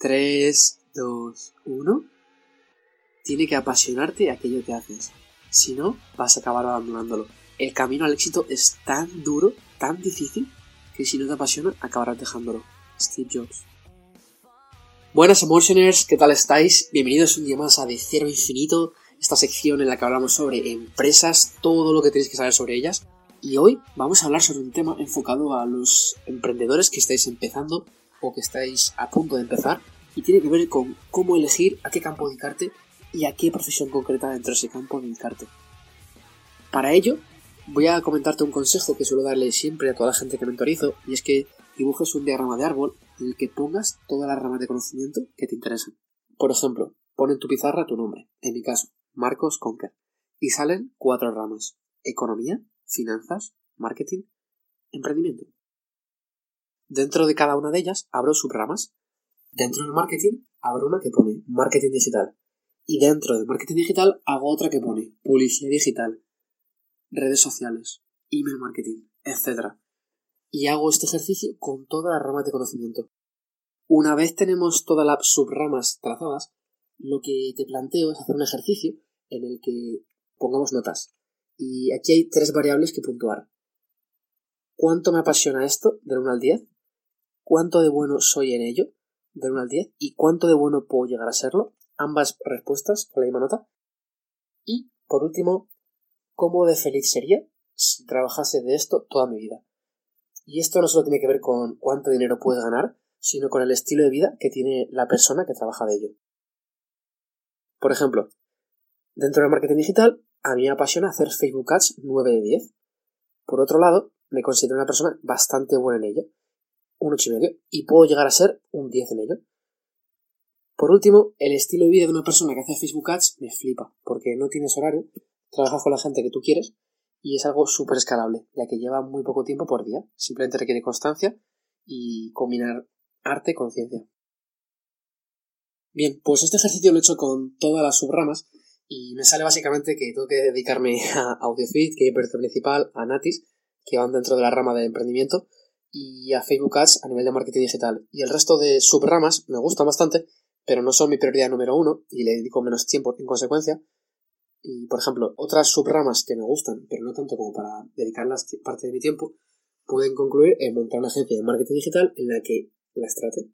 3, 2, 1. Tiene que apasionarte aquello que haces. Si no, vas a acabar abandonándolo. El camino al éxito es tan duro, tan difícil, que si no te apasiona, acabarás dejándolo. Steve Jobs. Buenas Emotioners, ¿qué tal estáis? Bienvenidos un día más a De Cero Infinito, esta sección en la que hablamos sobre empresas, todo lo que tenéis que saber sobre ellas. Y hoy vamos a hablar sobre un tema enfocado a los emprendedores que estáis empezando o que estáis a punto de empezar y tiene que ver con cómo elegir a qué campo dedicarte y a qué profesión concreta dentro de ese campo dedicarte. Para ello, voy a comentarte un consejo que suelo darle siempre a toda la gente que mentorizo y es que dibujes un diagrama de árbol en el que pongas todas las ramas de conocimiento que te interesan. Por ejemplo, pon en tu pizarra tu nombre, en mi caso, Marcos Conker, y salen cuatro ramas. Economía, finanzas, marketing, emprendimiento. Dentro de cada una de ellas abro subramas. Dentro del marketing abro una que pone marketing digital. Y dentro del marketing digital hago otra que pone publicidad digital, redes sociales, email marketing, etc. Y hago este ejercicio con todas las ramas de conocimiento. Una vez tenemos todas las subramas trazadas, lo que te planteo es hacer un ejercicio en el que pongamos notas. Y aquí hay tres variables que puntuar. ¿Cuánto me apasiona esto del 1 al 10? ¿Cuánto de bueno soy en ello del 1 al 10? ¿Y cuánto de bueno puedo llegar a serlo? Ambas respuestas con la misma nota. Y, por último, ¿cómo de feliz sería si trabajase de esto toda mi vida? Y esto no solo tiene que ver con cuánto dinero puedes ganar, sino con el estilo de vida que tiene la persona que trabaja de ello. Por ejemplo, dentro del marketing digital, a mí me apasiona hacer Facebook Ads 9 de 10. Por otro lado, me considero una persona bastante buena en ello, un 8,5, y puedo llegar a ser un 10 en ello. Por último, el estilo de vida de una persona que hace Facebook Ads me flipa, porque no tienes horario, trabajas con la gente que tú quieres, y es algo súper escalable, ya que lleva muy poco tiempo por día, simplemente requiere constancia y combinar arte con ciencia. Bien, pues este ejercicio lo he hecho con todas las subramas y me sale básicamente que tengo que dedicarme a AudioFit, que es principal, a Natis, que van dentro de la rama de emprendimiento, y a Facebook Ads a nivel de marketing digital. Y el resto de subramas me gustan bastante, pero no son mi prioridad número uno y le dedico menos tiempo en consecuencia. Y, por ejemplo, otras subramas que me gustan, pero no tanto como para dedicarlas parte de mi tiempo, pueden concluir en montar una agencia de marketing digital en la que las trate.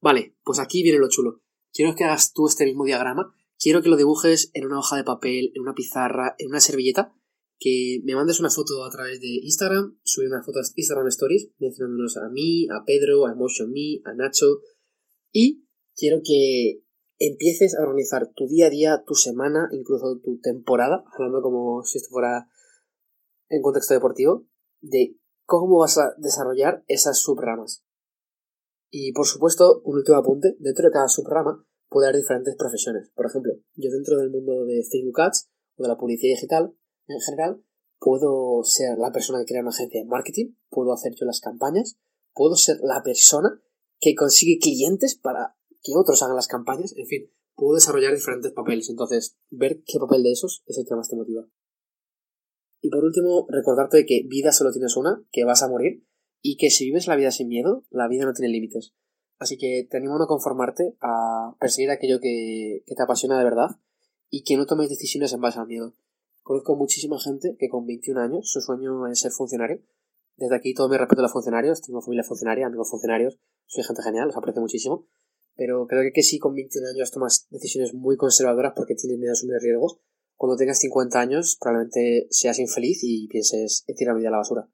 Vale, pues aquí viene lo chulo. Quiero que hagas tú este mismo diagrama quiero que lo dibujes en una hoja de papel, en una pizarra, en una servilleta, que me mandes una foto a través de Instagram, subir una foto a Instagram Stories, mencionándonos a mí, a Pedro, a Emotion Me, a Nacho, y quiero que empieces a organizar tu día a día, tu semana, incluso tu temporada, hablando como si esto fuera en contexto deportivo, de cómo vas a desarrollar esas subramas. Y por supuesto, un último apunte, dentro de cada subrama puede haber diferentes profesiones. Por ejemplo, yo dentro del mundo de Facebook Ads o de la publicidad digital en general, puedo ser la persona que crea una agencia de marketing, puedo hacer yo las campañas, puedo ser la persona que consigue clientes para que otros hagan las campañas, en fin, puedo desarrollar diferentes papeles. Entonces, ver qué papel de esos es el que más te motiva. Y por último, recordarte que vida solo tienes una, que vas a morir, y que si vives la vida sin miedo, la vida no tiene límites. Así que te animo a no conformarte, a perseguir aquello que, te apasiona de verdad y que no tomes decisiones en base al miedo. Conozco muchísima gente que con 21 años su sueño es ser funcionario. Desde aquí todo mi respeto a los funcionarios, tengo familia funcionaria, amigos funcionarios, soy gente genial, los aprecio muchísimo. Pero creo que, sí, con 21 años tomas decisiones muy conservadoras porque tienes miedo a asumir riesgos. Cuando tengas 50 años probablemente seas infeliz y pienses en tirar mi vida a la basura.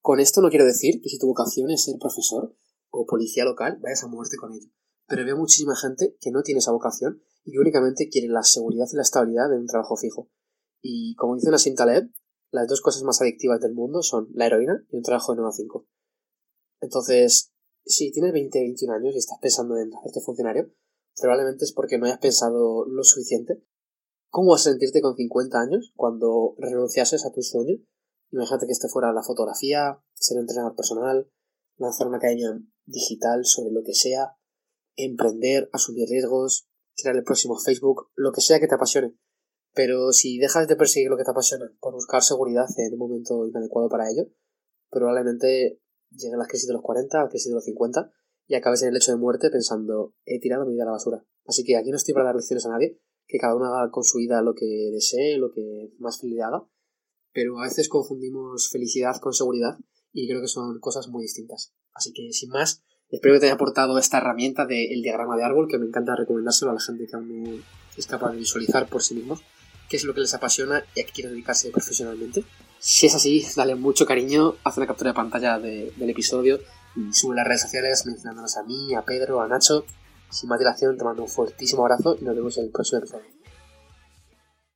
Con esto no quiero decir que si tu vocación es ser profesor, o policía local, vayas a muerte con ello. Pero veo muchísima gente que no tiene esa vocación y que únicamente quiere la seguridad y la estabilidad de un trabajo fijo. Y como dice Nassim Taleb, las dos cosas más adictivas del mundo son la heroína y un trabajo de 9 a 5. Entonces, si tienes 20, 21 años y estás pensando en hacerte funcionario, probablemente es porque no hayas pensado lo suficiente. ¿Cómo vas a sentirte con 50 años cuando renunciases a tu sueño? Imagínate que este fuera la fotografía, ser entrenador personal, lanzar una academia digital sobre lo que sea, emprender, asumir riesgos, crear el próximo Facebook, lo que sea que te apasione. Pero si dejas de perseguir lo que te apasiona por buscar seguridad en un momento inadecuado para ello, probablemente lleguen las crisis de los 40, la crisis de los 50, y acabes en el lecho de muerte pensando, he tirado mi vida a la basura. Así que aquí no estoy para dar lecciones a nadie, que cada uno haga con su vida lo que desee, lo que más feliz le haga, pero a veces confundimos felicidad con seguridad y creo que son cosas muy distintas. Así que sin más, espero que te haya aportado esta herramienta del diagrama de árbol, que me encanta recomendárselo a la gente que aún es capaz de visualizar por sí mismos qué es lo que les apasiona y a qué quieren dedicarse profesionalmente. Si es así, dale mucho cariño, haz una captura de pantalla del episodio y sube las redes sociales mencionándonos a mí, a Pedro, a Nacho. Sin más dilación, te mando un fortísimo abrazo y nos vemos en el próximo episodio.